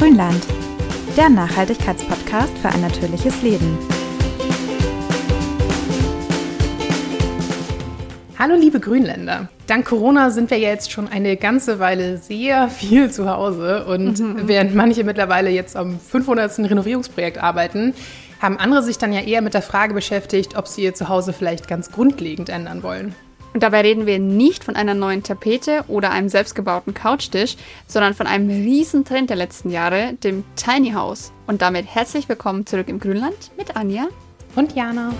Grünland, der Nachhaltigkeitspodcast für ein natürliches Leben. Hallo liebe Grünländer. Dank Corona sind wir ja jetzt schon eine ganze Weile sehr viel zu Hause und mhm. während manche mittlerweile jetzt am 500. Renovierungsprojekt arbeiten, haben andere sich dann ja eher mit der Frage beschäftigt, ob sie ihr Zuhause vielleicht ganz grundlegend ändern wollen. Und dabei reden wir nicht von einer neuen Tapete oder einem selbstgebauten Couchtisch, sondern von einem riesen Trend der letzten Jahre, dem Tiny House. Und damit herzlich willkommen zurück im Grünland mit Anja und Jana.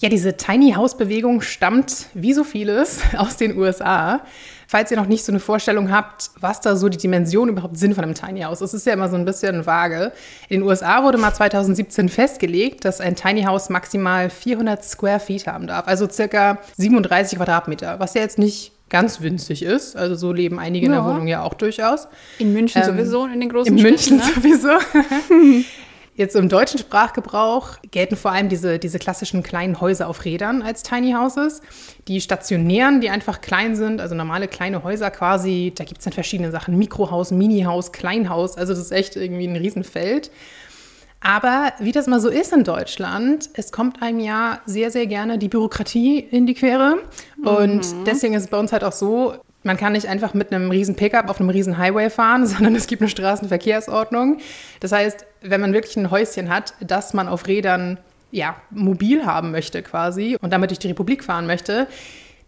Ja, diese Tiny House Bewegung stammt, wie so vieles, aus den USA. Falls ihr noch nicht so eine Vorstellung habt, was da so die Dimensionen überhaupt sind von einem Tiny House. Es ist ja immer so ein bisschen vage. In den USA wurde mal 2017 festgelegt, dass ein Tiny House maximal 400 Square Feet haben darf. Also circa 37 Quadratmeter, was ja jetzt nicht ganz winzig ist. Also so leben einige ja. in der Wohnung ja auch durchaus. In München ähm, sowieso, in den großen In München ne? sowieso. Jetzt im deutschen Sprachgebrauch gelten vor allem diese, diese klassischen kleinen Häuser auf Rädern als Tiny Houses. Die stationären, die einfach klein sind, also normale kleine Häuser quasi, da gibt es dann verschiedene Sachen. Mikrohaus, Minihaus, Kleinhaus, also das ist echt irgendwie ein Riesenfeld. Aber wie das mal so ist in Deutschland, es kommt einem ja sehr, sehr gerne die Bürokratie in die Quere. Und mhm. deswegen ist es bei uns halt auch so, man kann nicht einfach mit einem riesen Pickup auf einem riesen Highway fahren, sondern es gibt eine Straßenverkehrsordnung. Das heißt, wenn man wirklich ein Häuschen hat, das man auf Rädern ja, mobil haben möchte quasi und damit durch die Republik fahren möchte,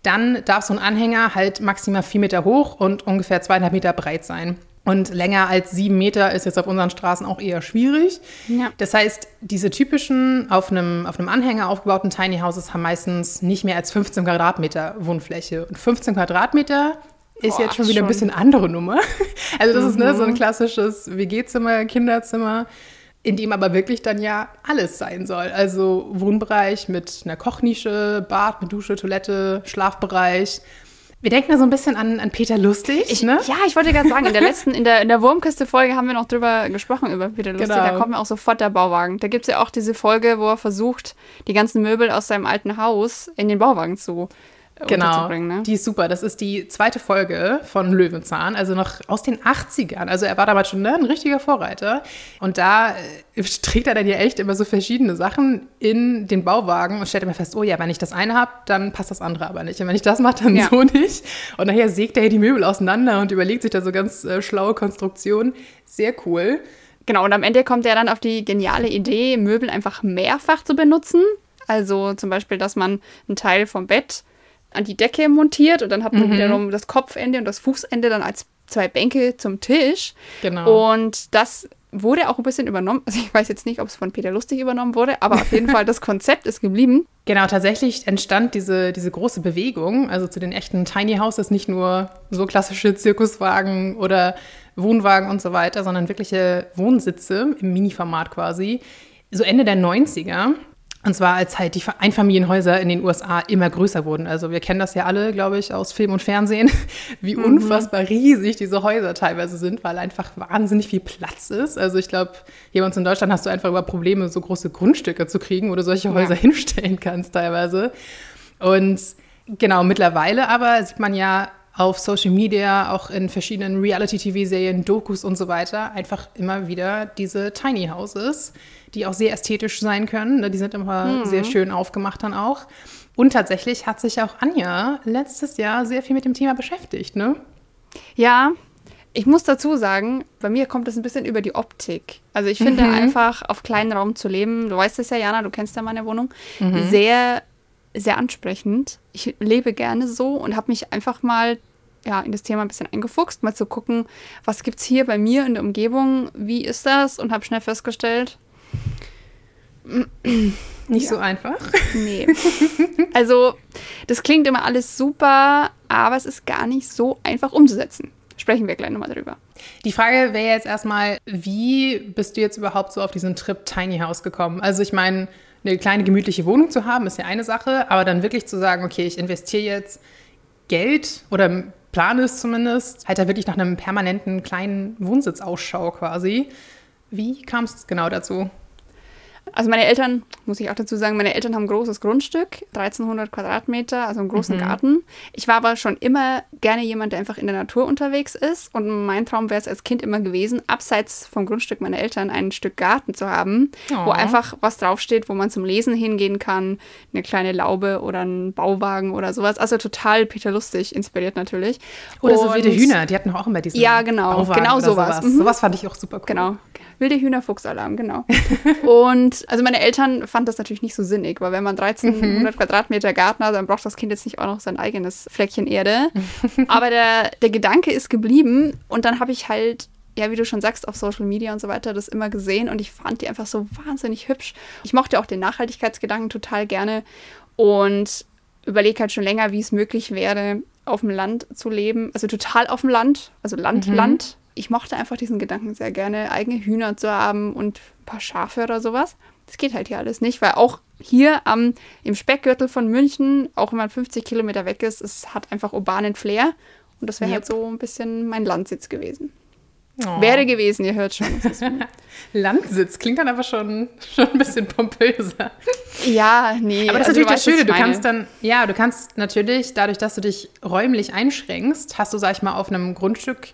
dann darf so ein Anhänger halt maximal vier Meter hoch und ungefähr zweieinhalb Meter breit sein. Und länger als sieben Meter ist jetzt auf unseren Straßen auch eher schwierig. Ja. Das heißt, diese typischen auf einem, auf einem Anhänger aufgebauten Tiny Houses haben meistens nicht mehr als 15 Quadratmeter Wohnfläche. Und 15 Quadratmeter ist Boah, jetzt schon wieder schon. ein bisschen andere Nummer. Also das mhm. ist ne, so ein mhm. klassisches WG-Zimmer, Kinderzimmer, in dem aber wirklich dann ja alles sein soll. Also Wohnbereich mit einer Kochnische, Bad mit Dusche, Toilette, Schlafbereich wir denken da so ein bisschen an, an Peter Lustig. Ich, ne? Ja, ich wollte gerade sagen, in der letzten, in der, in der Wurmkiste-Folge haben wir noch drüber gesprochen, über Peter Lustig. Genau. Da kommt mir auch sofort der Bauwagen. Da gibt es ja auch diese Folge, wo er versucht, die ganzen Möbel aus seinem alten Haus in den Bauwagen zu genau, ne? Die ist super. Das ist die zweite Folge von Löwenzahn, also noch aus den 80ern. Also er war damals schon ne, ein richtiger Vorreiter. Und da äh, trägt er dann ja echt immer so verschiedene Sachen in den Bauwagen und stellt immer fest, oh ja, wenn ich das eine habe, dann passt das andere aber nicht. Und wenn ich das mache, dann ja. so nicht. Und nachher sägt er hier die Möbel auseinander und überlegt sich da so ganz äh, schlaue Konstruktionen. Sehr cool. Genau, und am Ende kommt er dann auf die geniale Idee, Möbel einfach mehrfach zu benutzen. Also zum Beispiel, dass man einen Teil vom Bett an die Decke montiert und dann hat man mhm. wiederum das Kopfende und das Fußende dann als zwei Bänke zum Tisch. Genau. Und das wurde auch ein bisschen übernommen. Also ich weiß jetzt nicht, ob es von Peter Lustig übernommen wurde, aber auf jeden Fall das Konzept ist geblieben. Genau, tatsächlich entstand diese, diese große Bewegung, also zu den echten Tiny Houses, nicht nur so klassische Zirkuswagen oder Wohnwagen und so weiter, sondern wirkliche Wohnsitze im Mini-Format quasi. So Ende der 90er und zwar als halt die Einfamilienhäuser in den USA immer größer wurden. Also wir kennen das ja alle, glaube ich, aus Film und Fernsehen, wie mhm. unfassbar riesig diese Häuser teilweise sind, weil einfach wahnsinnig viel Platz ist. Also ich glaube, hier bei uns in Deutschland hast du einfach über Probleme, so große Grundstücke zu kriegen, wo du solche Häuser ja. hinstellen kannst teilweise. Und genau, mittlerweile aber sieht man ja auf Social Media, auch in verschiedenen Reality-TV-Serien, Dokus und so weiter, einfach immer wieder diese Tiny Houses, die auch sehr ästhetisch sein können. Ne, die sind immer mhm. sehr schön aufgemacht dann auch. Und tatsächlich hat sich auch Anja letztes Jahr sehr viel mit dem Thema beschäftigt, ne? Ja, ich muss dazu sagen, bei mir kommt das ein bisschen über die Optik. Also ich finde mhm. einfach, auf kleinen Raum zu leben, du weißt es ja, Jana, du kennst ja meine Wohnung, mhm. sehr, sehr ansprechend. Ich lebe gerne so und habe mich einfach mal ja, in das Thema ein bisschen eingefuchst, mal zu gucken, was gibt es hier bei mir in der Umgebung, wie ist das und habe schnell festgestellt, nicht ja. so einfach. Nee. Also, das klingt immer alles super, aber es ist gar nicht so einfach umzusetzen. Sprechen wir gleich nochmal drüber. Die Frage wäre jetzt erstmal, wie bist du jetzt überhaupt so auf diesen Trip Tiny House gekommen? Also, ich meine, eine kleine gemütliche Wohnung zu haben, ist ja eine Sache, aber dann wirklich zu sagen, okay, ich investiere jetzt Geld oder plane es zumindest, halt da wirklich nach einem permanenten kleinen Wohnsitz Ausschau quasi. Wie kam es genau dazu? Also meine Eltern, muss ich auch dazu sagen, meine Eltern haben ein großes Grundstück, 1300 Quadratmeter, also einen großen mhm. Garten. Ich war aber schon immer gerne jemand, der einfach in der Natur unterwegs ist. Und mein Traum wäre es als Kind immer gewesen, abseits vom Grundstück meiner Eltern ein Stück Garten zu haben, oh. wo einfach was draufsteht, wo man zum Lesen hingehen kann, eine kleine Laube oder ein Bauwagen oder sowas. Also total Peter Lustig inspiriert natürlich. Oder Und, so wilde Hühner, die hatten auch immer diesen Ja, genau, Bauwagen genau sowas. Sowas. Mhm. sowas fand ich auch super cool. Genau, wilde Hühner, Fuchsalarm, genau. Und also meine Eltern fanden das natürlich nicht so sinnig, weil wenn man 1300 mhm. Quadratmeter Garten hat, dann braucht das Kind jetzt nicht auch noch sein eigenes Fleckchen Erde. Aber der, der Gedanke ist geblieben und dann habe ich halt ja, wie du schon sagst, auf Social Media und so weiter das immer gesehen und ich fand die einfach so wahnsinnig hübsch. Ich mochte auch den Nachhaltigkeitsgedanken total gerne und überlege halt schon länger, wie es möglich wäre, auf dem Land zu leben. Also total auf dem Land, also Land, mhm. Land. Ich mochte einfach diesen Gedanken sehr gerne, eigene Hühner zu haben und ein paar Schafe oder sowas. Das geht halt hier alles nicht, weil auch hier am, im Speckgürtel von München, auch wenn man 50 Kilometer weg ist, es hat einfach urbanen Flair. Und das wäre halt yep. halt so ein bisschen mein Landsitz gewesen. Oh. Wäre gewesen, ihr hört schon. Landsitz klingt dann aber schon, schon ein bisschen pompöser. Ja, nee. Aber das ist also natürlich das Schöne. Du kannst dann, ja, du kannst natürlich, dadurch, dass du dich räumlich einschränkst, hast du, sag ich mal, auf einem Grundstück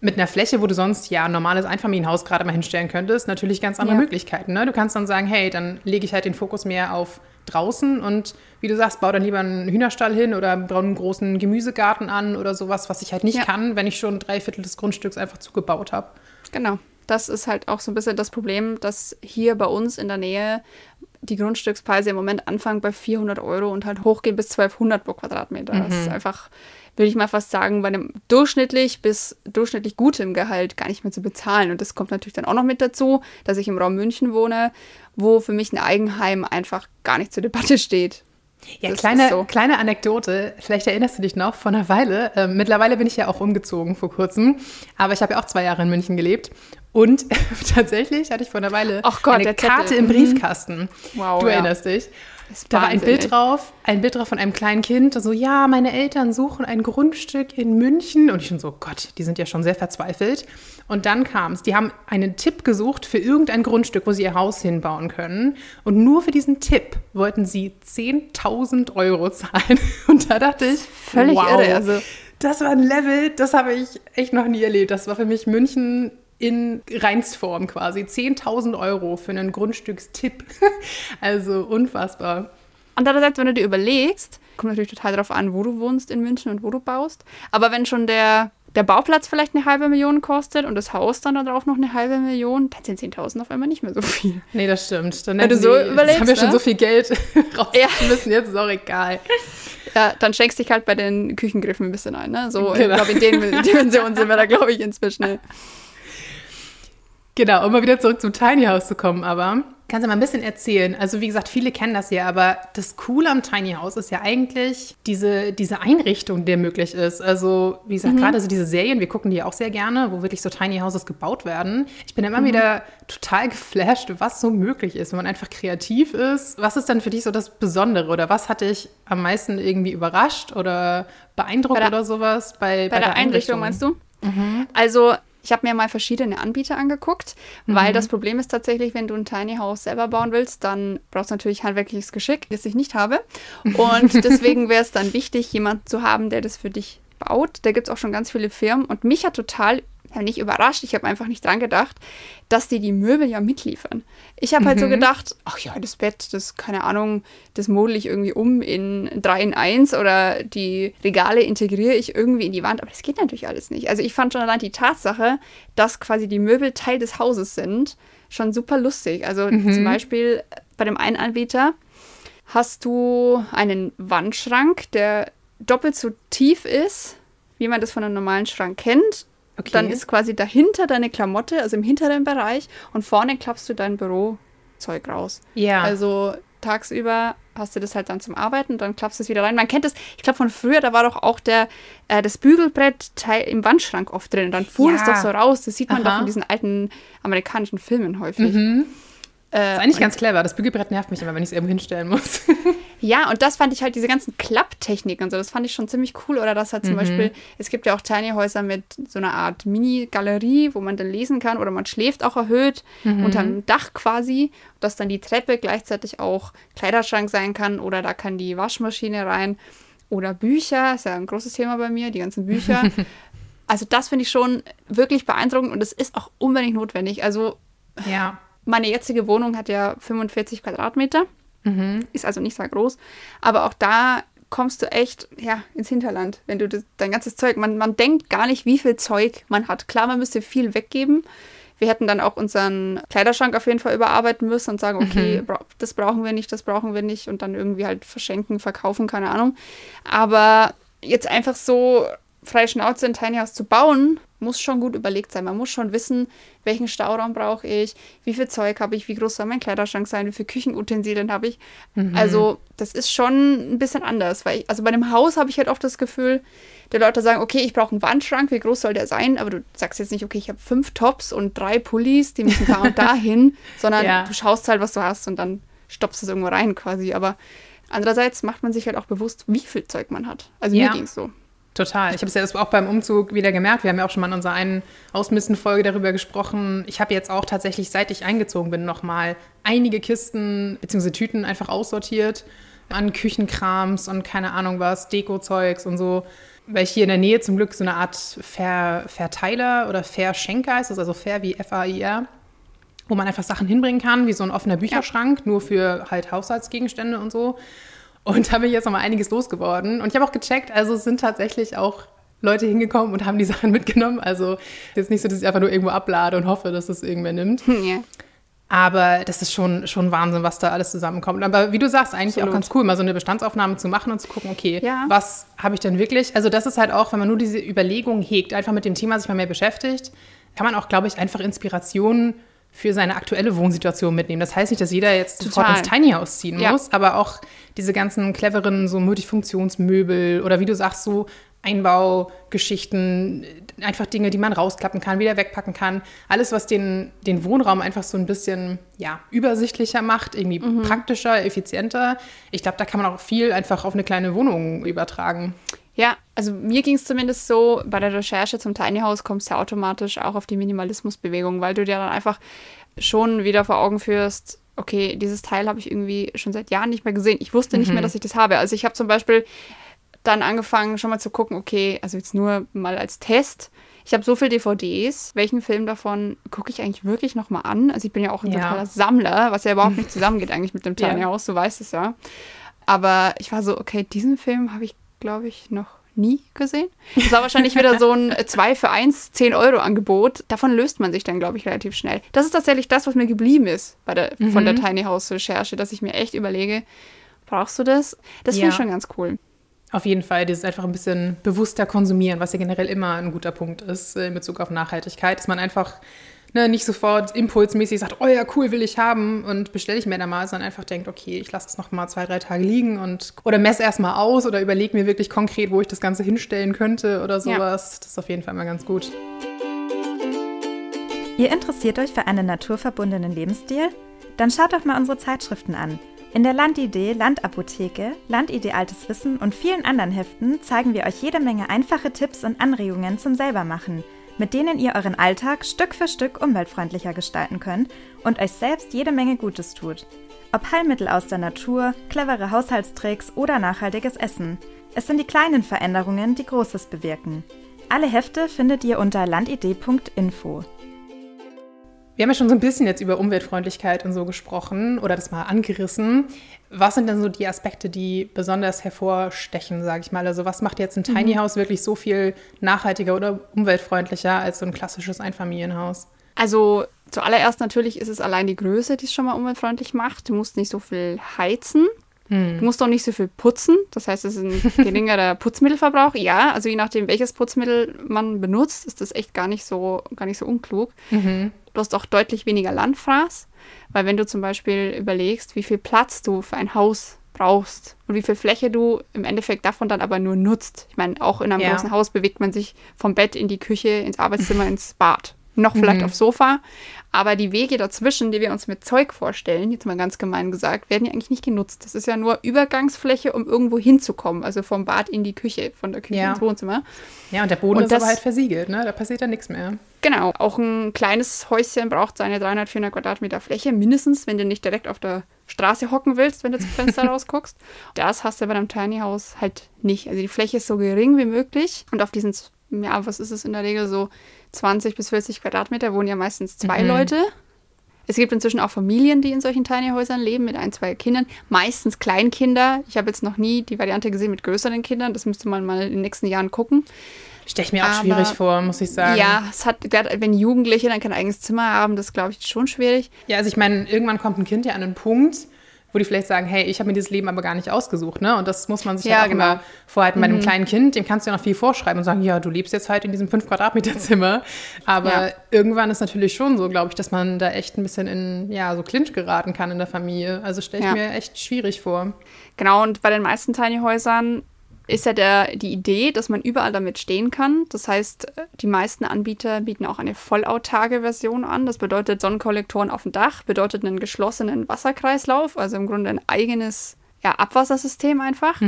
mit einer Fläche, wo du sonst ja ein normales Einfamilienhaus gerade mal hinstellen könntest, natürlich ganz andere ja. Möglichkeiten. Ne? Du kannst dann sagen, hey, dann lege ich halt den Fokus mehr auf draußen und wie du sagst, baue dann lieber einen Hühnerstall hin oder baue einen großen Gemüsegarten an oder sowas, was ich halt nicht ja. kann, wenn ich schon drei Viertel des Grundstücks einfach zugebaut habe. Genau. Das ist halt auch so ein bisschen das Problem, dass hier bei uns in der Nähe die Grundstückspreise im Moment anfangen bei 400 Euro und halt hochgehen bis 1200 pro Quadratmeter. Mhm. Das ist einfach würde ich mal fast sagen, bei einem durchschnittlich bis durchschnittlich gutem Gehalt gar nicht mehr zu bezahlen. Und das kommt natürlich dann auch noch mit dazu, dass ich im Raum München wohne, wo für mich ein Eigenheim einfach gar nicht zur Debatte steht. Ja, kleine, so. kleine Anekdote, vielleicht erinnerst du dich noch, vor einer Weile, äh, mittlerweile bin ich ja auch umgezogen vor kurzem, aber ich habe ja auch zwei Jahre in München gelebt und tatsächlich hatte ich vor einer Weile Gott, eine Karte im Briefkasten. Wow, du ja. erinnerst dich. Da war ein Bild drauf, ein Bild drauf von einem kleinen Kind, so, ja, meine Eltern suchen ein Grundstück in München. Und ich schon so, Gott, die sind ja schon sehr verzweifelt. Und dann kam es, die haben einen Tipp gesucht für irgendein Grundstück, wo sie ihr Haus hinbauen können. Und nur für diesen Tipp wollten sie 10.000 Euro zahlen. Und da dachte ich, völlig wow, irre. Also, das war ein Level, das habe ich echt noch nie erlebt. Das war für mich München in Reinstform quasi. 10.000 Euro für einen Grundstückstipp. also unfassbar. Und andererseits, wenn du dir überlegst, kommt natürlich total darauf an, wo du wohnst in München und wo du baust. Aber wenn schon der, der Bauplatz vielleicht eine halbe Million kostet und das Haus dann darauf noch eine halbe Million, dann sind 10.000 auf einmal nicht mehr so viel. Nee, das stimmt. Dann wenn du so die, überlegst, haben wir ne? schon so viel Geld rausgeschmissen, ja. jetzt ist auch egal. Ja, dann schenkst dich halt bei den Küchengriffen ein bisschen ein. Ne? So, genau. ich glaube, in den Dimensionen sind wir da, glaube ich, inzwischen. Genau, um mal wieder zurück zum Tiny House zu kommen, aber kannst du mal ein bisschen erzählen? Also wie gesagt, viele kennen das ja, aber das Coole am Tiny House ist ja eigentlich diese, diese Einrichtung, die möglich ist. Also wie gesagt, mhm. gerade so diese Serien, wir gucken die auch sehr gerne, wo wirklich so Tiny Houses gebaut werden. Ich bin immer mhm. wieder total geflasht, was so möglich ist, wenn man einfach kreativ ist. Was ist dann für dich so das Besondere oder was hat dich am meisten irgendwie überrascht oder beeindruckt der, oder sowas bei, bei, bei der, der Einrichtung, Einrichtung? meinst du? Mhm. Also ich habe mir mal verschiedene Anbieter angeguckt, mhm. weil das Problem ist tatsächlich, wenn du ein Tiny House selber bauen willst, dann brauchst du natürlich handwerkliches Geschick, das ich nicht habe. Und deswegen wäre es dann wichtig, jemanden zu haben, der das für dich baut. Da gibt es auch schon ganz viele Firmen. Und mich hat total nicht überrascht, ich habe einfach nicht dran gedacht, dass die die Möbel ja mitliefern. Ich habe mhm. halt so mhm. gedacht, ach ja, das Bett, das, keine Ahnung, das model ich irgendwie um in 3 in 1 oder die Regale integriere ich irgendwie in die Wand, aber das geht natürlich alles nicht. Also ich fand schon allein die Tatsache, dass quasi die Möbel Teil des Hauses sind, schon super lustig. Also mhm. zum Beispiel bei dem einen Anbieter hast du einen Wandschrank, der doppelt so tief ist, wie man das von einem normalen Schrank kennt Okay. Dann ist quasi dahinter deine Klamotte, also im hinteren Bereich, und vorne klappst du dein Bürozeug raus. Ja. Also tagsüber hast du das halt dann zum Arbeiten und dann klappst du es wieder rein. Man kennt das, ich glaube von früher, da war doch auch der, äh, das Bügelbrett im Wandschrank oft drin. Und dann fuhr ja. es doch so raus. Das sieht man Aha. doch in diesen alten amerikanischen Filmen häufig. Mhm. Äh, das ist eigentlich ganz clever. Das Bügelbrett nervt mich immer, wenn ich es irgendwo hinstellen muss. Ja, und das fand ich halt, diese ganzen Klapptechniken und so, das fand ich schon ziemlich cool. Oder das halt zum Mhm. Beispiel, es gibt ja auch Tiny Häuser mit so einer Art Mini-Galerie, wo man dann lesen kann oder man schläft auch erhöht, Mhm. unterm Dach quasi, dass dann die Treppe gleichzeitig auch Kleiderschrank sein kann oder da kann die Waschmaschine rein. Oder Bücher, ist ja ein großes Thema bei mir, die ganzen Bücher. also das finde ich schon wirklich beeindruckend und es ist auch unbedingt notwendig. Also Ja. meine jetzige Wohnung hat ja 45 Quadratmeter, Mhm. ist also nicht sehr groß, aber auch da kommst du echt ja, ins Hinterland, wenn du das, dein ganzes Zeug, man, man denkt gar nicht, wie viel Zeug man hat. Klar, man müsste viel weggeben. Wir hätten dann auch unseren Kleiderschrank auf jeden Fall überarbeiten müssen und sagen, okay, bra das brauchen wir nicht, das brauchen wir nicht und dann irgendwie halt verschenken, verkaufen, keine Ahnung. Aber jetzt einfach so freie Schnauze in Tiny House zu bauen, muss schon gut überlegt sein. Man muss schon wissen, welchen Stauraum brauche ich, wie viel Zeug habe ich, wie groß soll mein Kleiderschrank sein, wie viele Küchenutensilien habe ich. Also das ist schon ein bisschen anders, weil ich, also bei einem Haus habe ich halt oft das Gefühl, die Leute sagen, okay, ich brauche einen Wandschrank, wie groß soll der sein? Aber du sagst jetzt nicht, okay, ich habe fünf Tops und drei Pullis, die müssen da und da hin, sondern Ja. du schaust halt, was du hast und dann stopfst du es irgendwo rein quasi. Aber andererseits macht man sich halt auch bewusst, wie viel Zeug man hat. Also Ja. mir ging es so. Total. Ich habe es ja auch beim Umzug wieder gemerkt. Wir haben ja auch schon mal in unserer einen Ausmisten-Folge darüber gesprochen. Ich habe jetzt auch tatsächlich, seit ich eingezogen bin, nochmal einige Kisten bzw. Tüten einfach aussortiert an Küchenkrams und keine Ahnung was, Dekozeugs und so. Weil ich hier in der Nähe zum Glück so eine Art Ver Verteiler oder Verschenker ist, also Fair wie F-A-I-R, wo man einfach Sachen hinbringen kann, wie so ein offener Bücherschrank, nur für halt Haushaltsgegenstände und so. Und da bin ich jetzt nochmal einiges losgeworden. Und ich habe auch gecheckt, also es sind tatsächlich auch Leute hingekommen und haben die Sachen mitgenommen. Also jetzt nicht so, dass ich einfach nur irgendwo ablade und hoffe, dass es irgendwer nimmt. ja. Aber das ist schon, schon Wahnsinn, was da alles zusammenkommt. Aber wie du sagst, eigentlich Absolut. auch ganz cool, mal so eine Bestandsaufnahme zu machen und zu gucken, okay, Ja. was habe ich denn wirklich? Also das ist halt auch, wenn man nur diese Überlegung hegt, einfach mit dem Thema sich mal mehr beschäftigt, kann man auch, glaube ich, einfach Inspirationen für seine aktuelle Wohnsituation mitnehmen. Das heißt nicht, dass jeder jetzt sofort Total. ins Tiny House ziehen Ja. muss, aber auch diese ganzen cleveren so Multifunktionsmöbel oder wie du sagst, so Einbaugeschichten, einfach Dinge, die man rausklappen kann, wieder wegpacken kann. Alles, was den, den Wohnraum einfach so ein bisschen ja, übersichtlicher macht, irgendwie Mhm. praktischer, effizienter. Ich glaube, da kann man auch viel einfach auf eine kleine Wohnung übertragen. Ja, also mir ging es zumindest so, bei der Recherche zum Tiny House kommst du ja automatisch auch auf die Minimalismusbewegung, weil du dir dann einfach schon wieder vor Augen führst, okay, dieses Teil habe ich irgendwie schon seit Jahren nicht mehr gesehen. Ich wusste nicht mehr, dass ich das habe. Also ich habe zum Beispiel dann angefangen, schon mal zu gucken, okay, also jetzt nur mal als Test. Ich habe so viele DVDs. Welchen Film davon gucke ich eigentlich wirklich noch mal an? Also ich bin ja auch ein Ja. totaler Sammler, was ja überhaupt nicht zusammengeht eigentlich mit dem Tiny Ja. House, du weißt es ja. Aber ich war so, okay, diesen Film habe ich, glaube ich, noch nie gesehen. Das war wahrscheinlich wieder so ein 2 für 1, 10 Euro Angebot. Davon löst man sich dann, glaube ich, relativ schnell. Das ist tatsächlich das, was mir geblieben ist bei der, von der Tiny House Recherche, dass ich mir echt überlege, brauchst du das? Das finde ich Ja. schon ganz cool. Auf jeden Fall, dieses einfach ein bisschen bewusster konsumieren, was ja generell immer ein guter Punkt ist äh, in Bezug auf Nachhaltigkeit, dass man einfach ne, nicht sofort impulsmäßig sagt, oh ja, cool, will ich haben und bestelle ich mir da mal, sondern einfach denkt, okay, ich lasse es noch mal zwei, drei Tage liegen und oder messe erstmal aus oder überlege mir wirklich konkret, wo ich das Ganze hinstellen könnte oder sowas. Das ist auf jeden Fall mal ganz gut. Ihr interessiert euch für einen naturverbundenen Lebensstil? Dann schaut doch mal unsere Zeitschriften an. In der Landidee, Landapotheke, Landidee Altes Wissen und vielen anderen Heften zeigen wir euch jede Menge einfache Tipps und Anregungen zum Selbermachen, mit denen ihr euren Alltag Stück für Stück umweltfreundlicher gestalten könnt und euch selbst jede Menge Gutes tut. Ob Heilmittel aus der Natur, clevere Haushaltstricks oder nachhaltiges Essen. Es sind die kleinen Veränderungen, die Großes bewirken. Alle Hefte findet ihr unter landidee.info. Wir haben ja schon so ein bisschen jetzt über Umweltfreundlichkeit und so gesprochen oder das mal angerissen. Was sind denn so die Aspekte, die besonders hervorstechen, sage ich mal? Also was macht jetzt ein Tiny House wirklich so viel nachhaltiger oder umweltfreundlicher als so ein klassisches Einfamilienhaus? Also zuallererst natürlich ist es allein die Größe, die es schon mal umweltfreundlich macht. Du musst nicht so viel heizen. Du musst auch nicht so viel putzen. Das heißt, es ist ein geringerer Putzmittelverbrauch. Ja, also je nachdem, welches Putzmittel man benutzt, ist das echt gar nicht so, gar nicht so unklug. Du hast auch deutlich weniger Landfraß, weil wenn du zum Beispiel überlegst, wie viel Platz du für ein Haus brauchst und wie viel Fläche du im Endeffekt davon dann aber nur nutzt. Ich meine, auch in einem Ja. großen Haus bewegt man sich vom Bett in die Küche, ins Arbeitszimmer, ins Bad. Noch vielleicht aufs Sofa. Aber die Wege dazwischen, die wir uns mit Zeug vorstellen, jetzt mal ganz gemein gesagt, werden ja eigentlich nicht genutzt. Das ist ja nur Übergangsfläche, um irgendwo hinzukommen. Also vom Bad in die Küche, von der Küche Ja. ins Wohnzimmer. Ja, und der Boden Und ist das- aber halt versiegelt, ne? Da passiert dann nichts mehr. Genau, auch ein kleines Häuschen braucht seine 300, 400 Quadratmeter Fläche, mindestens, wenn du nicht direkt auf der Straße hocken willst, wenn du zum Fenster rausguckst. Das hast du bei einem Tiny House halt nicht. Also die Fläche ist so gering wie möglich und auf diesen, ja, was ist es in der Regel, so 20 bis 40 Quadratmeter wohnen ja meistens zwei Leute. Es gibt inzwischen auch Familien, die in solchen Tiny Häusern leben, mit ein, zwei Kindern. Meistens Kleinkinder. Ich habe jetzt noch nie die Variante gesehen mit größeren Kindern. Das müsste man mal in den nächsten Jahren gucken. Stelle ich mir auch Aber- schwierig vor, muss ich sagen. Ja, es hat, gerade wenn Jugendliche dann kein eigenes Zimmer haben, das glaube ich schon schwierig. Ja, also ich meine, irgendwann kommt ein Kind ja an einen Punkt, wo die vielleicht sagen, hey, ich habe mir dieses Leben aber gar nicht ausgesucht, ne? Und das muss man sich Ja, halt auch genau. immer vorhalten. Bei einem kleinen Kind, dem kannst du ja noch viel vorschreiben und sagen, ja, du lebst jetzt halt in diesem 5 Quadratmeter Zimmer. Aber Ja. irgendwann ist natürlich schon so, glaube ich, dass man da echt ein bisschen in, ja, so Clinch geraten kann in der Familie. Also stelle ich Ja. mir echt schwierig vor. Genau, und bei den meisten Tiny Häusern ist ja der, die Idee, dass man überall damit stehen kann. Das heißt, die meisten Anbieter bieten auch eine vollautarke Version an. Das bedeutet Sonnenkollektoren auf dem Dach, bedeutet einen geschlossenen Wasserkreislauf, also im Grunde ein eigenes ja, Abwassersystem einfach,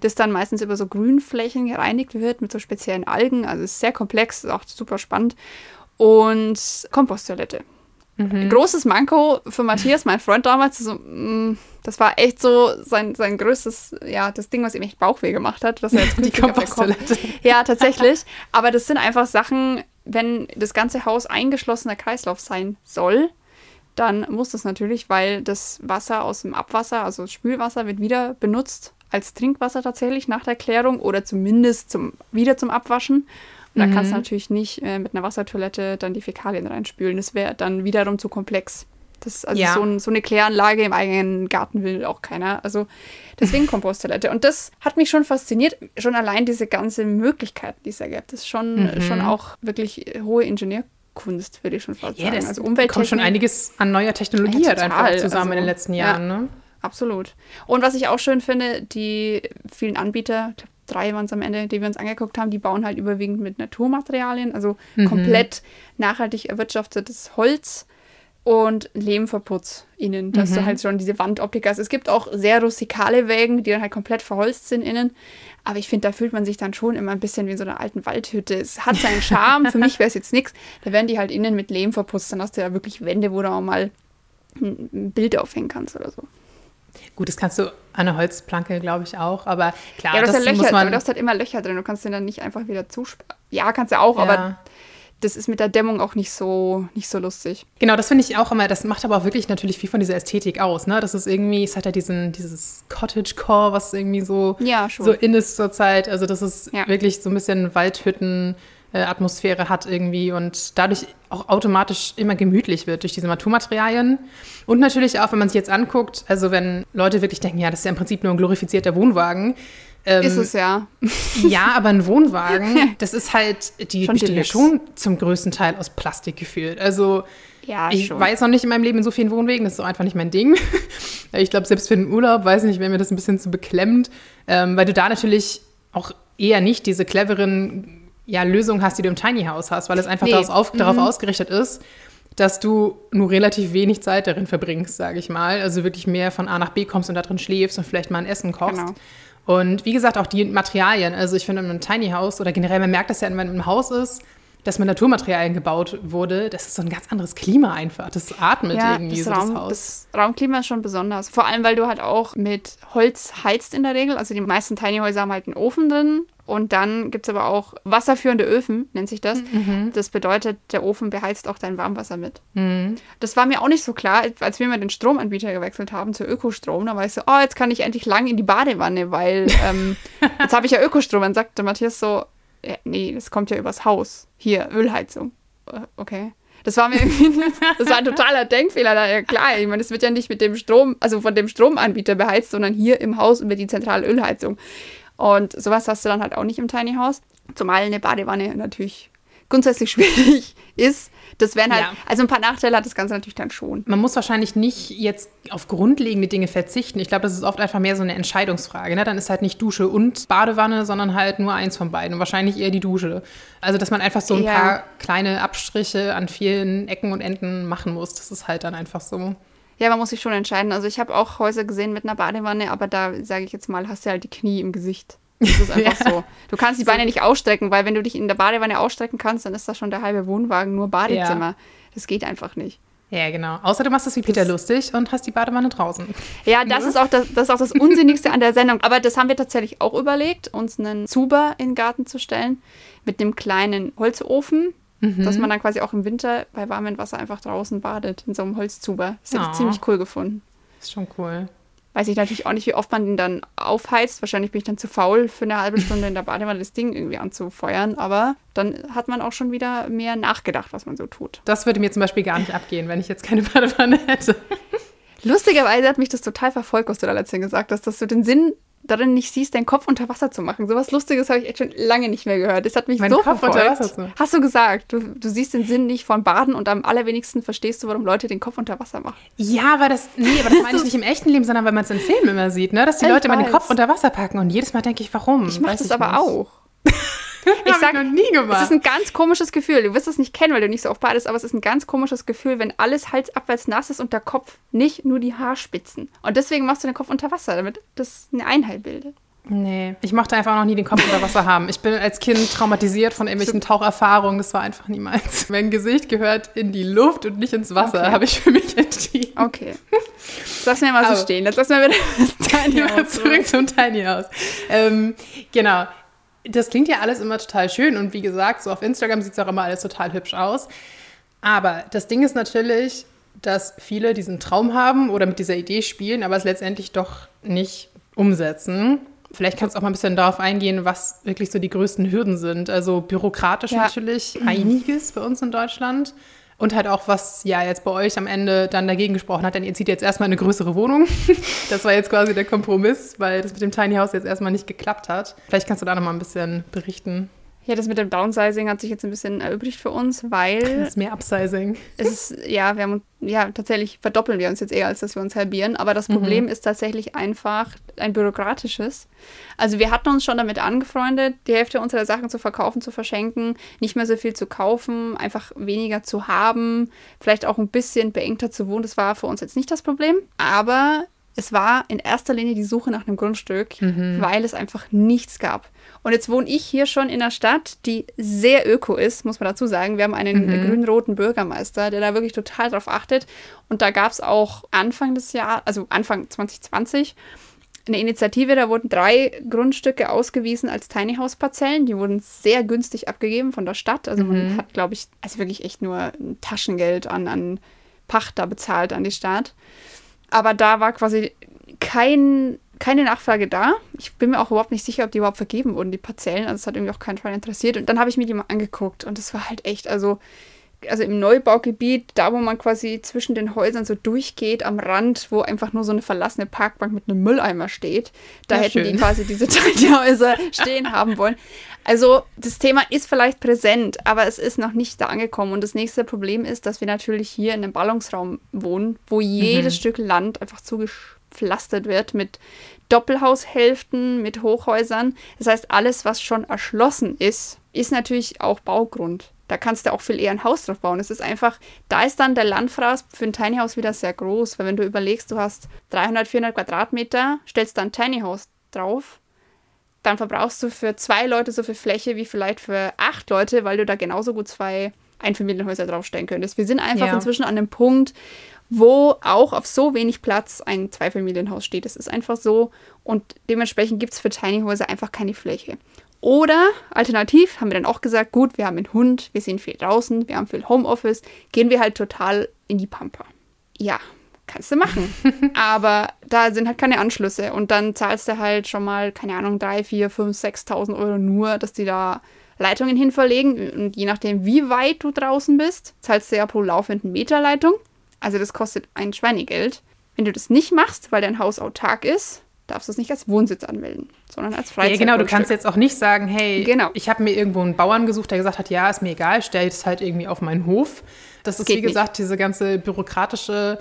das dann meistens über so Grünflächen gereinigt wird mit so speziellen Algen. Also es ist sehr komplex, ist auch super spannend. Und Komposttoilette. Großes Manko für Matthias, mein Freund damals, so, mm, das war echt so sein, sein größtes, ja, das Ding, was ihm echt Bauchweh gemacht hat, dass er jetzt Die Komposttoilette. Ja, tatsächlich. Aber das sind einfach Sachen, wenn das ganze Haus eingeschlossener Kreislauf sein soll, dann muss das natürlich, weil das Wasser aus dem Abwasser, also das Spülwasser, wird wieder benutzt als Trinkwasser tatsächlich nach der Klärung oder zumindest zum, wieder zum Abwaschen. Und da kannst du natürlich nicht äh, mit einer Wassertoilette dann die Fäkalien reinspülen. Das wäre dann wiederum zu komplex. Das, also Ja. so, ein, so eine Kläranlage im eigenen Garten will auch keiner. Also deswegen Komposttoilette. Und das hat mich schon fasziniert. Schon allein diese ganze Möglichkeiten, die es da gibt. Das ist schon, schon auch wirklich hohe Ingenieurkunst, würde ich schon fast Ja, sagen. also kommt schon Umwelttechnik. einiges an neuer Technologie Ja, halt einfach zusammen in den Also, letzten ja. Jahren, ne? Absolut. Und was ich auch schön finde, die vielen Anbieter, ich drei waren es am Ende, die wir uns angeguckt haben, die bauen halt überwiegend mit Naturmaterialien, also komplett nachhaltig erwirtschaftetes Holz und Lehmverputz innen, dass du halt schon diese Wandoptik hast. Es gibt auch sehr rustikale Wägen, die dann halt komplett verholzt sind innen. Aber ich finde, da fühlt man sich dann schon immer ein bisschen wie in so einer alten Waldhütte. Es hat seinen Charme. Für mich wäre es jetzt nichts. Da werden die halt innen mit Lehm verputzt. Dann hast du ja wirklich Wände, wo du auch mal ein Bild aufhängen kannst oder so. Gut, das kannst du an der Holzplanke, glaube ich, auch. Aber klar, Ja, du hast das ja Löcher, muss aber man... du hast halt immer Löcher drin. Du kannst den dann nicht einfach wieder zusparen. Ja, kannst du auch, aber Ja. Das ist mit der Dämmung auch nicht so, nicht so lustig. Genau, das finde ich auch immer, das macht aber auch wirklich natürlich viel von dieser Ästhetik aus, ne? Das ist irgendwie, es hat ja diesen, dieses Cottagecore, was irgendwie so, Ja, so in ist zurzeit. Also, dass es Ja. wirklich so ein bisschen Waldhütten. Atmosphäre hat irgendwie und dadurch auch automatisch immer gemütlich wird durch diese Naturmaterialien. Und natürlich auch, wenn man sich jetzt anguckt, also wenn Leute wirklich denken, ja, das ist ja im Prinzip nur ein glorifizierter Wohnwagen. Ähm, ist es ja. ja, aber ein Wohnwagen, das ist halt, die Schon besteht ja schon zum größten Teil aus Plastik gefühlt. Also Ja, ich schon. jetzt noch nicht in meinem Leben in so vielen Wohnwegen, das ist so einfach nicht mein Ding. ich glaube, selbst für den Urlaub, weiß ich nicht, wäre mir das ein bisschen zu beklemmend, ähm, weil du da natürlich auch eher nicht diese cleveren ja, Lösungen hast, die du im Tiny House hast, weil es einfach Nee. darauf, auf, Mhm. darauf ausgerichtet ist, dass du nur relativ wenig Zeit darin verbringst, sage ich mal. Also wirklich mehr von A nach B kommst und da drin schläfst und vielleicht mal ein Essen kochst. Genau. Und wie gesagt, auch die Materialien. Also ich finde, in einem Tiny House oder generell, man merkt das ja, wenn man im Haus ist, dass mit Naturmaterialien gebaut wurde. Das ist so ein ganz anderes Klima einfach. Das atmet Ja, irgendwie das, so Raum, das Haus. das Raumklima ist schon besonders. Vor allem, weil du halt auch mit Holz heizt in der Regel. Also die meisten Tiny Häuser haben halt einen Ofen drin. Und dann gibt es aber auch wasserführende Öfen, nennt sich das. Mhm. Das bedeutet, der Ofen beheizt auch dein Warmwasser mit. Das war mir auch nicht so klar, als wir mal den Stromanbieter gewechselt haben zu Ökostrom. Da war ich so, oh, jetzt kann ich endlich lang in die Badewanne, weil ähm, jetzt habe ich ja Ökostrom. Dann sagte Matthias so, ja, nee, das kommt ja übers Haus. Hier, Ölheizung. Äh, Okay. Das war mir irgendwie, das war ein totaler Denkfehler. Da, ja klar, ich meine, das wird ja nicht mit dem Strom, also von dem Stromanbieter beheizt, sondern hier im Haus über die zentrale Ölheizung. Und sowas hast du dann halt auch nicht im Tiny House. Zumal eine Badewanne natürlich grundsätzlich schwierig ist. Das wären halt, ja. also ein paar Nachteile hat das Ganze natürlich dann schon. Man muss wahrscheinlich nicht jetzt auf grundlegende Dinge verzichten. Ich glaube, das ist oft einfach mehr so eine Entscheidungsfrage. Ne? Dann ist halt nicht Dusche und Badewanne, sondern halt nur eins von beiden. Und wahrscheinlich eher die Dusche. Also, dass man einfach so ein ja. paar kleine Abstriche an vielen Ecken und Enden machen muss. Das ist halt dann einfach so. Ja, man muss sich schon entscheiden. Also ich habe auch Häuser gesehen mit einer Badewanne, aber da sage ich jetzt mal, hast du halt die Knie im Gesicht. Das ist einfach ja. so. Du kannst die Beine nicht ausstrecken, weil wenn du dich in der Badewanne ausstrecken kannst, dann ist das schon der halbe Wohnwagen nur Badezimmer. Ja. Das geht einfach nicht. Ja, genau. Außer du machst es wie Peter das, lustig und hast die Badewanne draußen. Ja, das, ist auch das, das ist auch das Unsinnigste an der Sendung. Aber das haben wir tatsächlich auch überlegt, uns einen Zuber in den Garten zu stellen mit einem kleinen Holzofen, mhm. dass man dann quasi auch im Winter bei warmem Wasser einfach draußen badet, in so einem Holzzuber. Das hätte ich oh. ziemlich cool gefunden. Ist schon cool. Weiß ich natürlich auch nicht, wie oft man den dann aufheizt. Wahrscheinlich bin ich dann zu faul, für eine halbe Stunde in der Badewanne das Ding irgendwie anzufeuern. Aber dann hat man auch schon wieder mehr nachgedacht, was man so tut. Das würde mir zum Beispiel gar nicht abgehen, wenn ich jetzt keine Badewanne hätte. Lustigerweise hat mich das total verfolgt, was du da letztens gesagt hast, dass du den Sinn darin nicht siehst, deinen Kopf unter Wasser zu machen. Sowas Lustiges habe ich echt schon lange nicht mehr gehört. Das hat mich Mein so Kopf verfolgt. unter Wasser zu. Hast du gesagt, du, du siehst den Sinn nicht von Baden und am allerwenigsten verstehst du, warum Leute den Kopf unter Wasser machen. Ja, weil das, nee, aber das meine ich nicht im echten Leben, sondern weil man es in Filmen immer sieht, ne? dass die ich Leute mal den Kopf unter Wasser packen und jedes Mal denke ich, warum? Ich mache das aber nicht. auch. Ich sag, ich noch nie gemacht. Es ist ein ganz komisches Gefühl. Du wirst es nicht kennen, weil du nicht so oft badest, aber es ist ein ganz komisches Gefühl, wenn alles halsabwärts nass ist und der Kopf nicht nur die Haarspitzen. Und deswegen machst du den Kopf unter Wasser, damit das eine Einheit bildet. Nee, ich mochte einfach noch nie den Kopf unter Wasser haben. Ich bin als Kind traumatisiert von irgendwelchen Taucherfahrungen. Das war einfach niemals. Mein Gesicht gehört in die Luft und nicht ins Wasser, okay. habe ich für mich entschieden. Okay. Das lassen wir mal so stehen. Jetzt lassen wir wieder das Tiny House. Zurück zum Tiny House. Ähm, genau. Das klingt ja alles immer total schön und wie gesagt, so auf Instagram sieht es auch immer alles total hübsch aus. Aber das Ding ist natürlich, dass viele diesen Traum haben oder mit dieser Idee spielen, aber es letztendlich doch nicht umsetzen. Vielleicht kannst du auch mal ein bisschen darauf eingehen, was wirklich so die größten Hürden sind. Also bürokratisch ja. natürlich einiges bei uns in Deutschland. Und halt auch, was ja jetzt bei euch am Ende dann dagegen gesprochen hat, denn ihr zieht jetzt erstmal eine größere Wohnung. das war jetzt quasi der Kompromiss, weil das mit dem Tiny House jetzt erstmal nicht geklappt hat. Vielleicht kannst du da nochmal ein bisschen berichten. Ja, das mit dem Downsizing hat sich jetzt ein bisschen erübrigt für uns, weil. Das ist mehr Upsizing. Es ist, ja, wir haben, ja, tatsächlich verdoppeln wir uns jetzt eher, als dass wir uns halbieren. Aber das mhm. Problem mhm. ist tatsächlich einfach ein bürokratisches. Also, wir hatten uns schon damit angefreundet, die Hälfte unserer Sachen zu verkaufen, zu verschenken, nicht mehr so viel zu kaufen, einfach weniger zu haben, vielleicht auch ein bisschen beengter zu wohnen. Das war für uns jetzt nicht das Problem. Aber es war in erster Linie die Suche nach einem Grundstück, mhm. weil es einfach nichts gab. Und jetzt wohne ich hier schon in einer Stadt, die sehr öko ist, muss man dazu sagen. Wir haben einen mhm. grün-roten Bürgermeister, der da wirklich total drauf achtet. Und da gab es auch Anfang des Jahres, also Anfang 2020, eine Initiative, da wurden drei Grundstücke ausgewiesen als Tiny House Parzellen. Die wurden sehr günstig abgegeben von der Stadt. Also man mhm. hat, glaube ich, also wirklich echt nur Taschengeld an, an Pacht da bezahlt an die Stadt. Aber da war quasi kein keine Nachfrage da. Ich bin mir auch überhaupt nicht sicher, ob die überhaupt vergeben wurden, die Parzellen. Also es hat irgendwie auch keinen Fall interessiert. Und dann habe ich mir die mal angeguckt und das war halt echt, also, also im Neubaugebiet, da wo man quasi zwischen den Häusern so durchgeht, am Rand, wo einfach nur so eine verlassene Parkbank mit einem Mülleimer steht, da ja, hätten schön. die quasi diese Häuser stehen haben wollen. Also das Thema ist vielleicht präsent, aber es ist noch nicht da angekommen. Und das nächste Problem ist, dass wir natürlich hier in einem Ballungsraum wohnen, wo jedes mhm. Stück Land einfach zugeschnitten gepflastert wird mit Doppelhaushälften, mit Hochhäusern. Das heißt, alles, was schon erschlossen ist, ist natürlich auch Baugrund. Da kannst du auch viel eher ein Haus drauf bauen. Es ist einfach, da ist dann der Landfraß für ein Tiny House wieder sehr groß, weil wenn du überlegst, du hast 300, 400 Quadratmeter, stellst dann ein Tiny House drauf, dann verbrauchst du für zwei Leute so viel Fläche wie vielleicht für acht Leute, weil du da genauso gut zwei Einfamilienhäuser draufstellen könntest. Wir sind einfach ja. inzwischen an dem Punkt, wo auch auf so wenig Platz ein Zweifamilienhaus steht. Das ist einfach so und dementsprechend gibt es für Tiny Häuser einfach keine Fläche. Oder alternativ haben wir dann auch gesagt, gut, wir haben einen Hund, wir sind viel draußen, wir haben viel Homeoffice, gehen wir halt total in die Pampa. Ja, kannst du machen. Aber da sind halt keine Anschlüsse und dann zahlst du halt schon mal, keine Ahnung, 3, 4, 5, 6.000 Euro nur, dass die da Leitungen hin verlegen und je nachdem, wie weit du draußen bist, zahlst du ja pro laufenden Meter Leitung. Also das kostet ein Schweinegeld. Wenn du das nicht machst, weil dein Haus autark ist, darfst du es nicht als Wohnsitz anmelden, sondern als Freizeit. Ja, genau, du kannst jetzt auch nicht sagen, hey, Genau. ich habe mir irgendwo einen Bauern gesucht, der gesagt hat, ja, ist mir egal, stell es halt irgendwie auf meinen Hof. Das ist, Geht wie gesagt, diese ganze bürokratische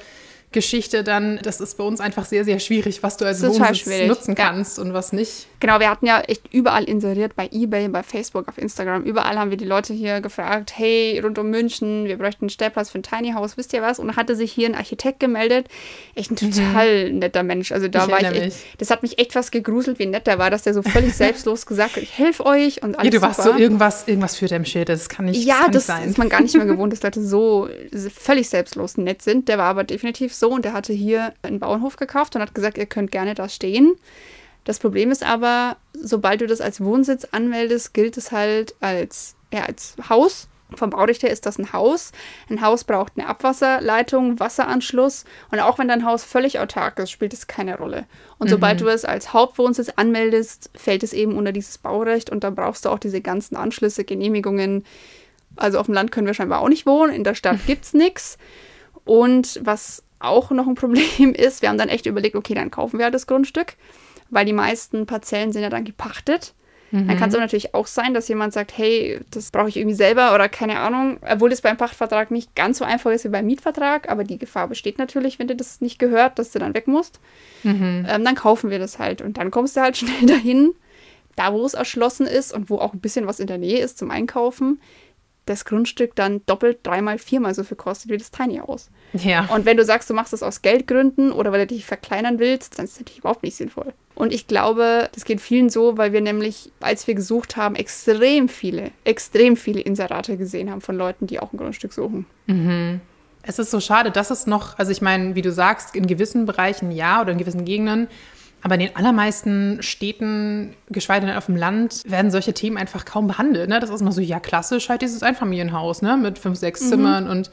Geschichte dann, das ist bei uns einfach sehr, sehr schwierig, was du als Wohnsitz schwierig, nutzen ja. kannst und was nicht. Genau, wir hatten ja echt überall inseriert, bei Ebay, bei Facebook, auf Instagram. Überall haben wir die Leute hier gefragt, hey, rund um München, wir bräuchten einen Stellplatz für ein Tiny House, wisst ihr was? Und hatte sich hier ein Architekt gemeldet. Echt ein total netter Mensch. Also da Mhm. Ich war ich echt, das hat mich echt fast gegruselt, wie nett der war, dass der so völlig selbstlos gesagt hat, ich helfe euch und alles Ja, du warst super. so irgendwas, irgendwas führt dem Schild, das kann nicht, Ja, das kann das sein. ist man gar nicht mehr gewohnt, dass Leute so völlig selbstlos nett sind. Der war aber definitiv so und der hatte hier einen Bauernhof gekauft und hat gesagt, ihr könnt gerne da stehen. Das Problem ist aber, sobald du das als Wohnsitz anmeldest, gilt es halt als, ja, als Haus. Vom Baurecht her ist das ein Haus. Ein Haus braucht eine Abwasserleitung, Wasseranschluss. Und auch wenn dein Haus völlig autark ist, spielt es keine Rolle. Und sobald du es als Hauptwohnsitz anmeldest, fällt es eben unter dieses Baurecht und dann brauchst du auch diese ganzen Anschlüsse, Genehmigungen. Also auf dem Land können wir scheinbar auch nicht wohnen, in der Stadt gibt es nichts. Und was auch noch ein Problem ist, wir haben dann echt überlegt, okay, dann kaufen wir halt das Grundstück, weil die meisten Parzellen sind ja dann gepachtet. Dann kann es aber natürlich auch sein, dass jemand sagt, hey, das brauche ich irgendwie selber oder keine Ahnung, obwohl es beim Pachtvertrag nicht ganz so einfach ist wie beim Mietvertrag, aber die Gefahr besteht natürlich, wenn dir das nicht gehört, dass du dann weg musst. Ähm, dann kaufen wir das halt und dann kommst du halt schnell dahin, da wo es erschlossen ist und wo auch ein bisschen was in der Nähe ist zum Einkaufen, das Grundstück dann doppelt, dreimal, viermal so viel kostet wie das Tiny House. ja. Und wenn du sagst, du machst das aus Geldgründen oder weil du dich verkleinern willst, dann ist das natürlich überhaupt nicht sinnvoll. Und ich glaube, das geht vielen so, weil wir nämlich, als wir gesucht haben, extrem viele, extrem viele Inserate gesehen haben von Leuten, die auch ein Grundstück suchen. Es ist so schade, dass es noch, also ich meine, wie du sagst, in gewissen Bereichen ja oder in gewissen Gegenden, aber in den allermeisten Städten, geschweige denn auf dem Land, werden solche Themen einfach kaum behandelt. Ne? Das ist immer so, ja, klassisch halt dieses Einfamilienhaus, ne? Mit fünf, sechs Zimmern und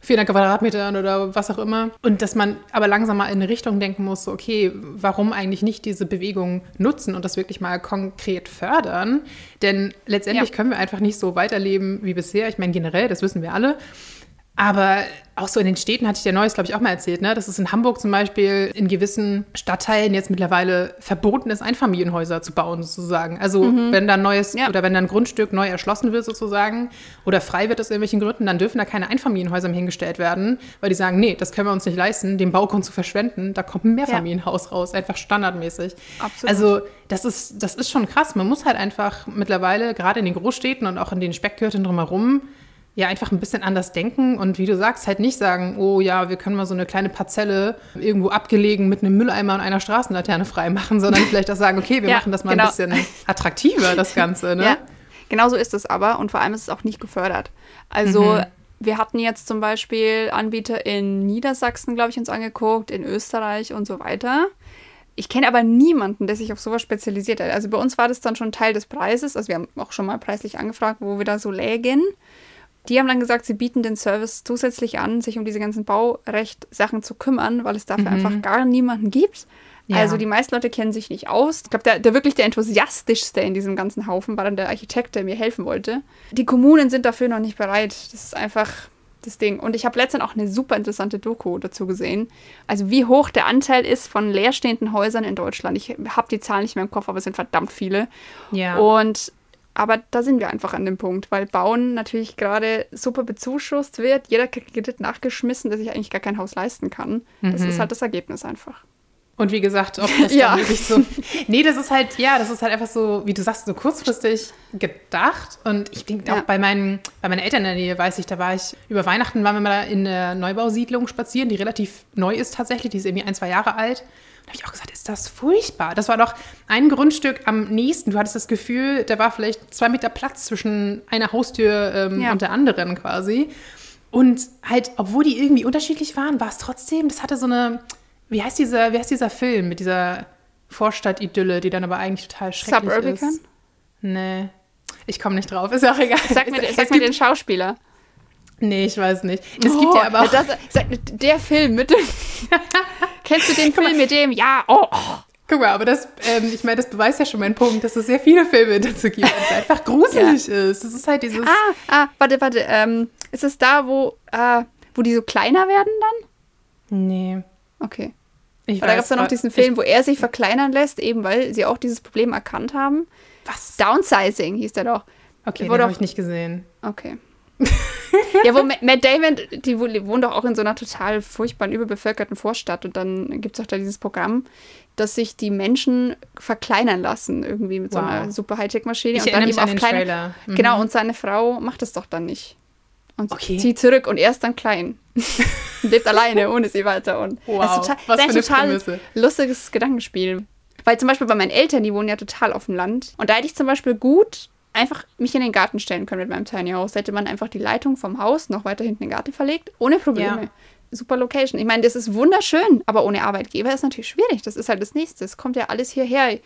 400 Quadratmetern oder was auch immer. Und dass man aber langsam mal in eine Richtung denken muss, so, okay, warum eigentlich nicht diese Bewegung nutzen und das wirklich mal konkret fördern? Denn letztendlich Ja. können wir einfach nicht so weiterleben wie bisher. Ich meine, generell, das wissen wir alle. Aber auch so in den Städten hatte ich ja Neues, glaube ich, auch mal erzählt, ne? dass es in Hamburg zum Beispiel in gewissen Stadtteilen jetzt mittlerweile verboten ist, Einfamilienhäuser zu bauen, sozusagen. Also wenn da ein neues Ja. oder wenn da ein Grundstück neu erschlossen wird, sozusagen, oder frei wird aus irgendwelchen Gründen, dann dürfen da keine Einfamilienhäuser mehr hingestellt werden, weil die sagen, nee, das können wir uns nicht leisten, den Baugrund zu verschwenden. Da kommt ein Mehrfamilienhaus raus, einfach standardmäßig. Absolut. Also das ist, das ist schon krass. Man muss halt einfach mittlerweile, gerade in den Großstädten und auch in den Speckgürteln drumherum, ja, einfach ein bisschen anders denken und wie du sagst, halt nicht sagen, oh ja, wir können mal so eine kleine Parzelle irgendwo abgelegen mit einem Mülleimer und einer Straßenlaterne freimachen, sondern vielleicht auch sagen, okay, wir Ja, machen das mal genau. ein bisschen attraktiver, das Ganze, ne? Ja, genau so ist es aber und vor allem ist es auch nicht gefördert. Also Mhm. wir hatten jetzt zum Beispiel Anbieter in Niedersachsen, glaube ich, uns angeguckt, in Österreich und so weiter. Ich kenne aber niemanden, der sich auf sowas spezialisiert hat. Also bei uns war das dann schon Teil des Preises. Also wir haben auch schon mal preislich angefragt, wo wir da so lägen. Die haben dann gesagt, sie bieten den Service zusätzlich an, sich um diese ganzen Baurecht-Sachen zu kümmern, weil es dafür einfach gar niemanden gibt. Ja. Also die meisten Leute kennen sich nicht aus. Ich glaube, der, der wirklich der enthusiastischste in diesem ganzen Haufen war dann der Architekt, der mir helfen wollte. Die Kommunen sind dafür noch nicht bereit. Das ist einfach das Ding. Und ich habe letztens auch eine super interessante Doku dazu gesehen. Also wie hoch der Anteil ist von leerstehenden Häusern in Deutschland. Ich habe die Zahlen nicht mehr im Kopf, aber es sind verdammt viele. Ja. Und aber da sind wir einfach an dem Punkt, weil Bauen natürlich gerade super bezuschusst wird. Jeder kriegt Kredit nachgeschmissen, der sich eigentlich gar kein Haus leisten kann. Das ist halt das Ergebnis einfach. Und wie gesagt, ob das Ja. wirklich so. Nee, das ist halt, ja, das ist halt einfach so, wie du sagst, so kurzfristig gedacht. Und ich denke Ja. auch bei meinen, bei meinen Eltern in der Nähe, weiß ich, da war ich über Weihnachten, waren wir mal in der Neubausiedlung spazieren, die relativ neu ist tatsächlich, die ist irgendwie ein, zwei Jahre alt. Da habe ich auch gesagt, ist das furchtbar. Das war doch ein Grundstück am nächsten. Du hattest das Gefühl, da war vielleicht zwei Meter Platz zwischen einer Haustür ähm, Ja. und der anderen quasi. Und halt, obwohl die irgendwie unterschiedlich waren, war es trotzdem, das hatte so eine, wie heißt dieser, wie heißt dieser Film mit dieser Vorstadt-Idylle, die dann aber eigentlich total schrecklich Suburbican? ist? Nee. Ich komme nicht drauf, ist auch egal. Sag mir, sag mir den Schauspieler. Nee, ich weiß nicht. Es gibt ja aber auch. Das, sag, der Film mit dem. Kennst du den Film mit dem? Ja, oh, oh. Guck mal, aber das, ähm, ich meine, das beweist ja schon meinen Punkt, dass es sehr viele Filme dazu gibt, weil es einfach gruselig ist. Das ist halt dieses. Ah, ah, warte, warte. Ähm, ist es da, wo, äh, wo die so kleiner werden dann? Nee. Okay. Ich da gab es dann noch diesen Film, wo er sich verkleinern lässt, eben weil sie auch dieses Problem erkannt haben. Was? Downsizing hieß der doch. Okay, den habe ich nicht gesehen. Okay. ja, wo Matt Damon, die wohnt doch auch in so einer total furchtbaren, überbevölkerten Vorstadt. Und dann gibt es auch da dieses Programm, dass sich die Menschen verkleinern lassen, irgendwie mit wow. so einer super Hightech-Maschine. Und dann eben auf kleine. Mhm. Genau, und seine Frau macht das doch dann nicht. Und okay. zieht zurück und er ist dann klein. und lebt alleine ohne sie weiter. Und wow, das ist total, was das ist ein total lustiges Gedankenspiel. Weil zum Beispiel bei meinen Eltern, die wohnen ja total auf dem Land. Und da hätte ich zum Beispiel gut einfach mich in den Garten stellen können mit meinem Tiny House. Hätte man einfach die Leitung vom Haus noch weiter hinten in den Garten verlegt, ohne Probleme. Ja. Super Location. Ich meine, das ist wunderschön, aber ohne Arbeitgeber ist natürlich schwierig. Das ist halt das Nächste. Es kommt ja alles hierher.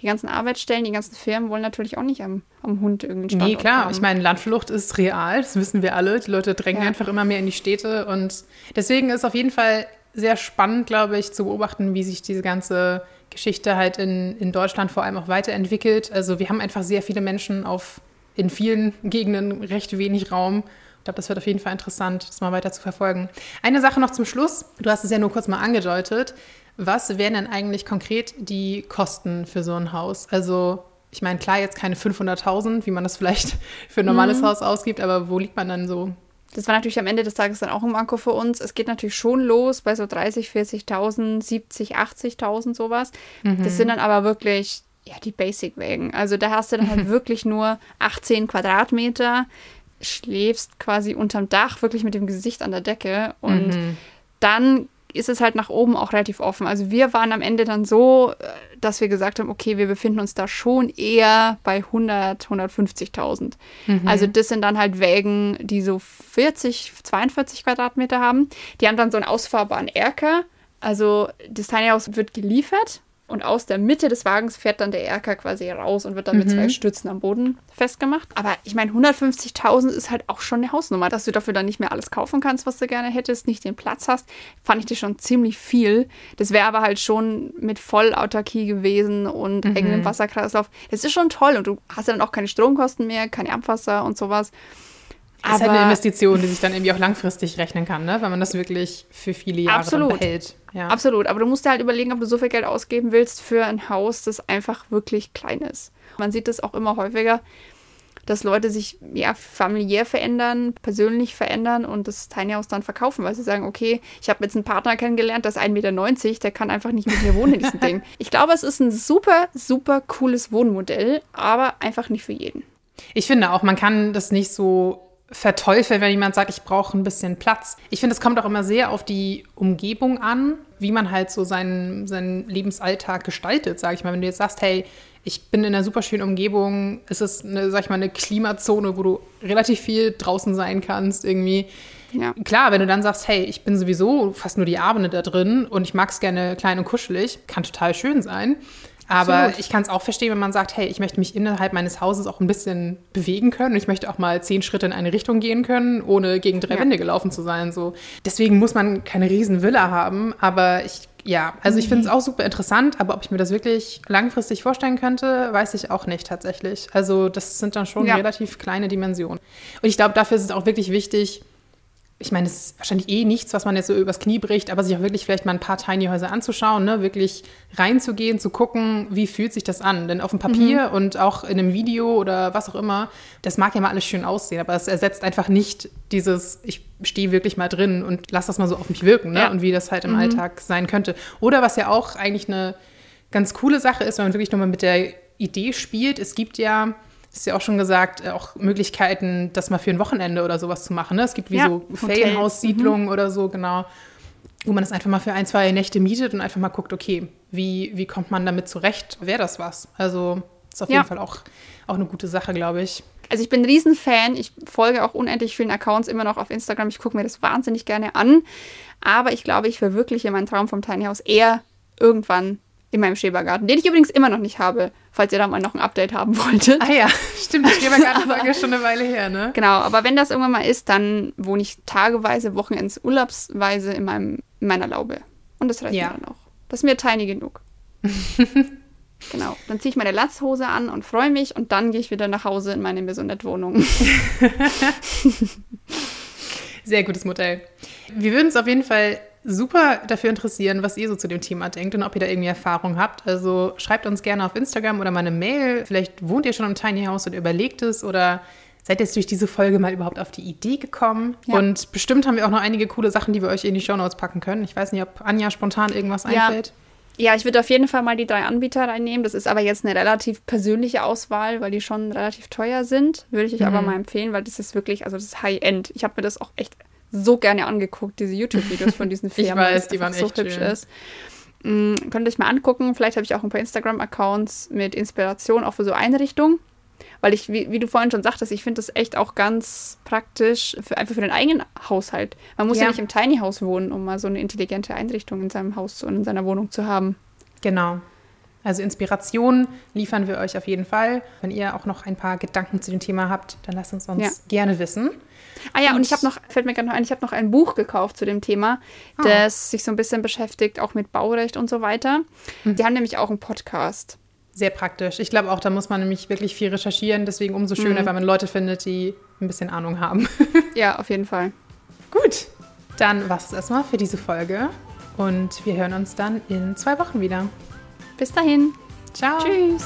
Die ganzen Arbeitsstellen, die ganzen Firmen wollen natürlich auch nicht am, am Hund irgendwie Nee, klar. Haben. Ich meine, Landflucht ist real. Das wissen wir alle. Die Leute drängen ja. einfach immer mehr in die Städte. Und deswegen ist auf jeden Fall sehr spannend, glaube ich, zu beobachten, wie sich diese ganze Geschichte halt in, in Deutschland vor allem auch weiterentwickelt. Also wir haben einfach sehr viele Menschen auf in vielen Gegenden recht wenig Raum. Ich glaube, das wird auf jeden Fall interessant, das mal weiter zu verfolgen. Eine Sache noch zum Schluss. Du hast es ja nur kurz mal angedeutet. Was wären denn eigentlich konkret die Kosten für so ein Haus? Also ich meine, klar, jetzt keine 500.000, wie man das vielleicht für ein normales mhm. Haus ausgibt, aber wo liegt man dann so das war natürlich am Ende des Tages dann auch ein Manko für uns. Es geht natürlich schon los bei so 30, 40.000, 70, 80.000 sowas. Mhm. Das sind dann aber wirklich ja, die Basic-Wägen. Also da hast du dann halt wirklich nur 18 Quadratmeter, schläfst quasi unterm Dach, wirklich mit dem Gesicht an der Decke und mhm. dann ist es halt nach oben auch relativ offen. Also wir waren am Ende dann so, äh, dass wir gesagt haben, okay, wir befinden uns da schon eher bei 100, 150.000. Mhm. Also das sind dann halt Wägen, die so 40, 42 Quadratmeter haben. Die haben dann so einen ausfahrbaren Erker. Also das Tiny House wird geliefert und aus der Mitte des Wagens fährt dann der Erker quasi raus und wird dann mhm. mit zwei Stützen am Boden festgemacht. Aber ich meine, 150.000 ist halt auch schon eine Hausnummer. Dass du dafür dann nicht mehr alles kaufen kannst, was du gerne hättest, nicht den Platz hast, fand ich dir schon ziemlich viel. Das wäre aber halt schon mit Vollautarkie gewesen und mhm. engem Wasserkreislauf. Das ist schon toll und du hast ja dann auch keine Stromkosten mehr, kein Abwasser und sowas. Das ist halt eine Investition, die sich dann irgendwie auch langfristig rechnen kann, ne? wenn man das wirklich für viele Jahre absolut. behält. Ja. Absolut, aber du musst dir halt überlegen, ob du so viel Geld ausgeben willst für ein Haus, das einfach wirklich klein ist. Man sieht das auch immer häufiger, dass Leute sich ja familiär verändern, persönlich verändern und das Tiny House dann verkaufen, weil sie sagen, okay, ich habe jetzt einen Partner kennengelernt, der ist 1,90 Meter, der kann einfach nicht mit mir wohnen in diesem Ding. Ich glaube, es ist ein super, super cooles Wohnmodell, aber einfach nicht für jeden. Ich finde auch, man kann das nicht so verteufelt, wenn jemand sagt, ich brauche ein bisschen Platz. Ich finde, es kommt auch immer sehr auf die Umgebung an, wie man halt so seinen, seinen Lebensalltag gestaltet, sage ich mal. Wenn du jetzt sagst, hey, ich bin in einer super schönen Umgebung, es ist eine, sag ich mal, eine Klimazone, wo du relativ viel draußen sein kannst, irgendwie. Ja. Klar, wenn du dann sagst, hey, ich bin sowieso fast nur die Abende da drin und ich mag es gerne klein und kuschelig, kann total schön sein. Aber Absolut. ich kann es auch verstehen, wenn man sagt, hey, ich möchte mich innerhalb meines Hauses auch ein bisschen bewegen können. Ich möchte auch mal zehn Schritte in eine Richtung gehen können, ohne gegen drei ja. Wände gelaufen zu sein. So. Deswegen muss man keine riesen Villa haben. Aber ich, ja, also ich finde es mhm. auch super interessant. Aber ob ich mir das wirklich langfristig vorstellen könnte, weiß ich auch nicht tatsächlich. Also das sind dann schon ja. relativ kleine Dimensionen. Und ich glaube, dafür ist es auch wirklich wichtig, ich meine, es ist wahrscheinlich eh nichts, was man jetzt so übers Knie bricht, aber sich auch wirklich vielleicht mal ein paar Tiny Häuser anzuschauen, ne? wirklich reinzugehen, zu gucken, wie fühlt sich das an. Denn auf dem Papier mhm. und auch in einem Video oder was auch immer, das mag ja mal alles schön aussehen, aber es ersetzt einfach nicht dieses, ich stehe wirklich mal drin und lass das mal so auf mich wirken ne? Ja. und wie das halt im mhm. Alltag sein könnte. Oder was ja auch eigentlich eine ganz coole Sache ist, wenn man wirklich nochmal mit der Idee spielt, es gibt ja ist ja auch schon gesagt, äh, auch Möglichkeiten, das mal für ein Wochenende oder sowas zu machen. Ne? Es gibt wie ja, so Ferienhaussiedlungen mhm. oder so, genau, wo man das einfach mal für ein, zwei Nächte mietet und einfach mal guckt, okay, wie, wie kommt man damit zurecht? Wäre das was? Also ist auf ja. jeden Fall auch, auch eine gute Sache, glaube ich. Also ich bin ein Riesenfan. Ich folge auch unendlich vielen Accounts immer noch auf Instagram. Ich gucke mir das wahnsinnig gerne an. Aber ich glaube, ich verwirkliche meinen Traum vom Tiny House eher irgendwann in meinem Schrebergarten, den ich übrigens immer noch nicht habe, falls ihr da mal noch ein Update haben wolltet. Ah ja, stimmt, die Schrebergartenfolge ist schon eine Weile her, ne? Genau, aber wenn das irgendwann mal ist, dann wohne ich tageweise, Wochenends, urlaubsweise in, meinem, in meiner Laube. Und das reicht ja. mir dann auch. Das ist mir tiny genug. genau, dann ziehe ich meine Latzhose an und freue mich und dann gehe ich wieder nach Hause in meine Maisonette-Wohnung. Sehr gutes Modell. Wir würden es auf jeden Fall super dafür interessieren, was ihr so zu dem Thema denkt und ob ihr da irgendwie Erfahrung habt. Also schreibt uns gerne auf Instagram oder mal eine Mail. Vielleicht wohnt ihr schon im Tiny House und überlegt es oder seid jetzt durch diese Folge mal überhaupt auf die Idee gekommen. Ja. Und bestimmt haben wir auch noch einige coole Sachen, die wir euch in die Shownotes packen können. Ich weiß nicht, ob Anja spontan irgendwas ja. einfällt. Ja, ich würde auf jeden Fall mal die drei Anbieter reinnehmen. Das ist aber jetzt eine relativ persönliche Auswahl, weil die schon relativ teuer sind. Würde ich euch mhm. aber mal empfehlen, weil das ist wirklich, also das ist High-End. Ich habe mir das auch echt so gerne angeguckt, diese YouTube-Videos von diesen Firmen. ich weiß, die waren so echt hübsch schön. ist. Mhm, könnt ihr euch mal angucken. Vielleicht habe ich auch ein paar Instagram-Accounts mit Inspiration auch für so Einrichtungen. Weil ich, wie, wie, du vorhin schon sagtest, ich finde das echt auch ganz praktisch, für, einfach für den eigenen Haushalt. Man muss ja. ja nicht im Tiny House wohnen, um mal so eine intelligente Einrichtung in seinem Haus und in seiner Wohnung zu haben. Genau. Also Inspiration liefern wir euch auf jeden Fall. Wenn ihr auch noch ein paar Gedanken zu dem Thema habt, dann lasst uns uns ja. gerne wissen. Ah ja, und, ich habe noch, fällt mir gerade noch ein, ich habe noch ein Buch gekauft zu dem Thema, ah. das sich so ein bisschen beschäftigt, auch mit Baurecht und so weiter. Mhm. Die haben nämlich auch einen Podcast. Sehr praktisch. Ich glaube auch, da muss man nämlich wirklich viel recherchieren. Deswegen umso schöner, mhm. wenn man Leute findet, die ein bisschen Ahnung haben. ja, auf jeden Fall. Gut, dann war es erstmal für diese Folge. Und wir hören uns dann in zwei Wochen wieder. Bis dahin. Ciao. Tschüss.